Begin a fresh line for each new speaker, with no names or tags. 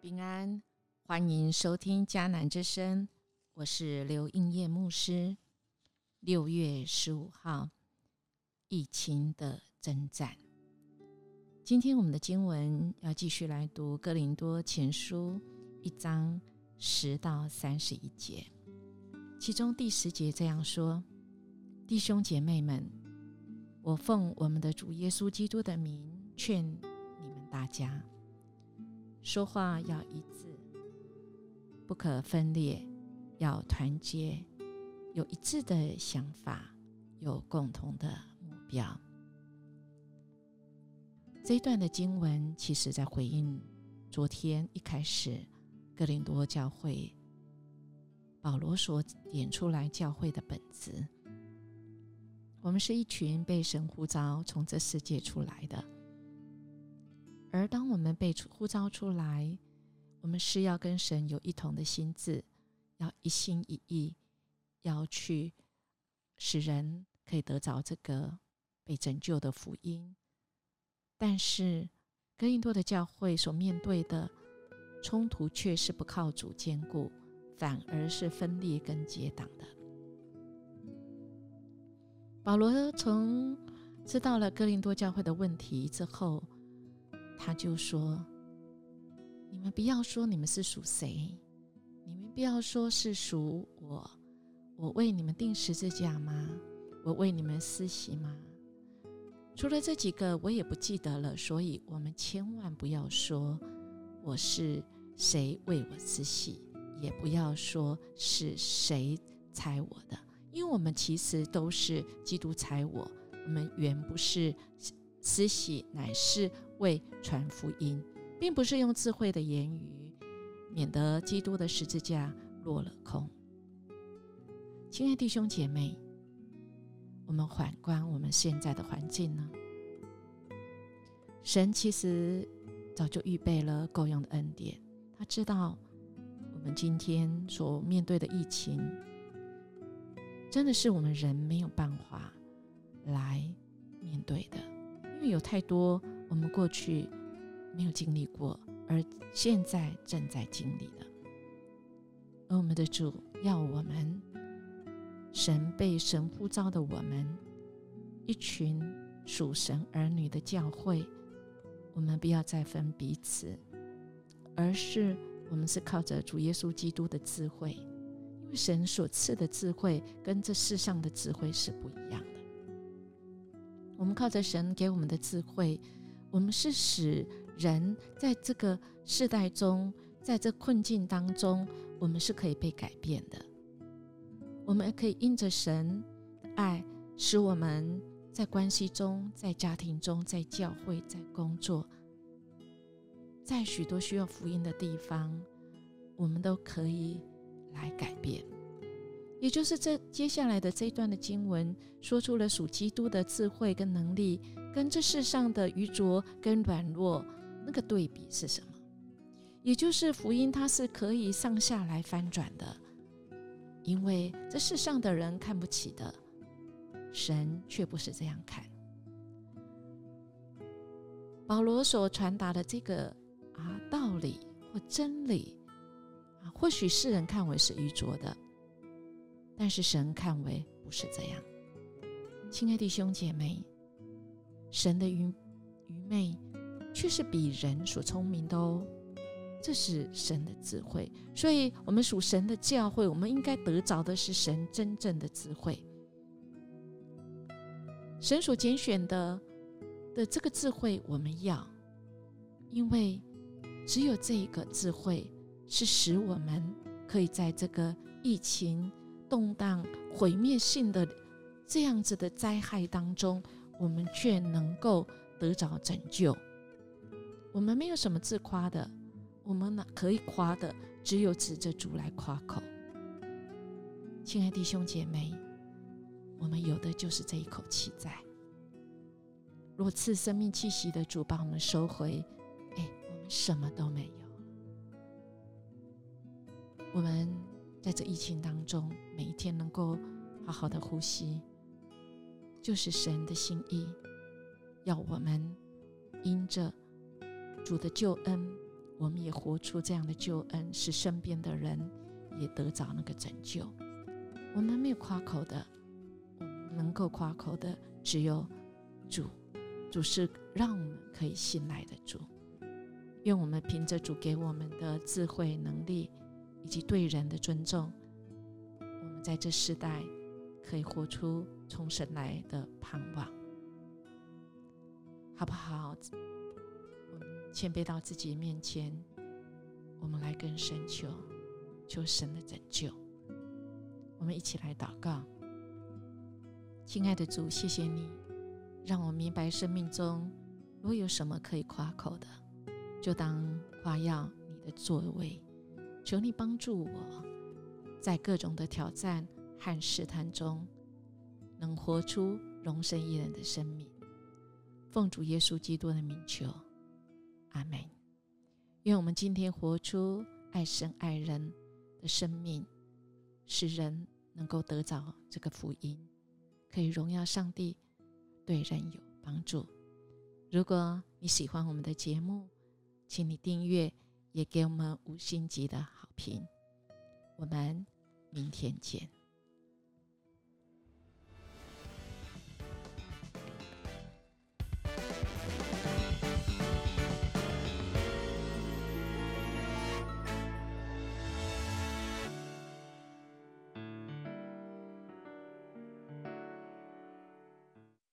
平安，欢迎收听迦南之声，我是刘应业牧师。六月十五号，疫情的征战。今天我们的经文要继续来读《哥林多前书》一章十到三十一节，其中第十节这样说：“弟兄姐妹们，我奉我们的主耶稣基督的名劝你们大家。”说话要一致，不可分裂，要团结，有一致的想法，有共同的目标。这一段的经文，其实在回应昨天一开始哥林多教会保罗所点出来教会的本质。我们是一群被神呼召从这世界出来的。而当我们被呼召出来，我们是要跟神有一同的心智，要一心一意，要去使人可以得着这个被拯救的福音。但是，哥林多的教会所面对的冲突却是不靠主坚固，反而是分裂跟结党的。保罗从知道了哥林多教会的问题之后。他就说：“你们不要说你们是属谁，你们不要说是属我。我为你们定十字架吗？我为你们施洗吗？除了这几个，我也不记得了。所以，我们千万不要说我是谁为我施洗，也不要说是谁猜我的，因为我们其实都是基督猜我。我们原不是。”慈禧乃是为传福音，并不是用智慧的言语，免得基督的十字架落了空。亲爱弟兄姐妹，我们反观我们现在的环境呢？神其实早就预备了够用的恩典，他知道我们今天所面对的疫情，真的是我们人没有办法来面对的。因为有太多我们过去没有经历过，而现在正在经历的，而我们的主要我们神被神呼召的我们一群属神儿女的教会，我们不要再分彼此，而是我们是靠着主耶稣基督的智慧，因为神所赐的智慧跟这世上的智慧是不一样的。我们靠着神给我们的智慧，我们是使人在这个世代中，在这困境当中，我们是可以被改变的。我们可以因着神的爱，使我们在关系中、在家庭中、在教会、在工作，在许多需要福音的地方，我们都可以来改变。也就是这接下来的这一段的经文，说出了属基督的智慧跟能力，跟这世上的愚拙跟软弱那个对比是什么？也就是福音它是可以上下来翻转的，因为这世上的人看不起的，神却不是这样看。保罗所传达的这个啊道理或真理啊，或许世人看为是愚拙的。但是神看为不是这样，亲爱的弟兄姐妹，神的愚愚昧却是比人所聪明的哦，这是神的智慧。所以，我们属神的教会，我们应该得着的是神真正的智慧。神所拣选的的这个智慧，我们要，因为只有这一个智慧，是使我们可以在这个疫情。动荡、毁灭性的这样子的灾害当中，我们却能够得着拯救。我们没有什么自夸的，我们呢可以夸的，只有指着主来夸口。亲爱弟兄姐妹，我们有的就是这一口气在。若赐生命气息的主把我们收回，哎，我们什么都没有。我们。在这疫情当中，每一天能够好好的呼吸，就是神的心意，要我们因着主的救恩，我们也活出这样的救恩，使身边的人也得着那个拯救。我们没有夸口的，我们能够夸口的只有主。主是让我们可以信赖的主。愿我们凭着主给我们的智慧、能力以及对人的尊重，我们在这世代可以活出从神来的盼望，好不好？我们谦卑到自己面前，我们来跟神求，求神的拯救。我们一起来祷告，亲爱的主，谢谢你让我明白生命中如果有什么可以夸口的。就当夸耀你的作为，求你帮助我，在各种的挑战和试探中，能活出荣身一人的生命。奉主耶稣基督的名求，阿门。愿我们今天活出爱神爱人的生命，使人能够得着这个福音，可以荣耀上帝，对人有帮助。如果你喜欢我们的节目，请你订阅，也给我们五星级的平。我们明天见。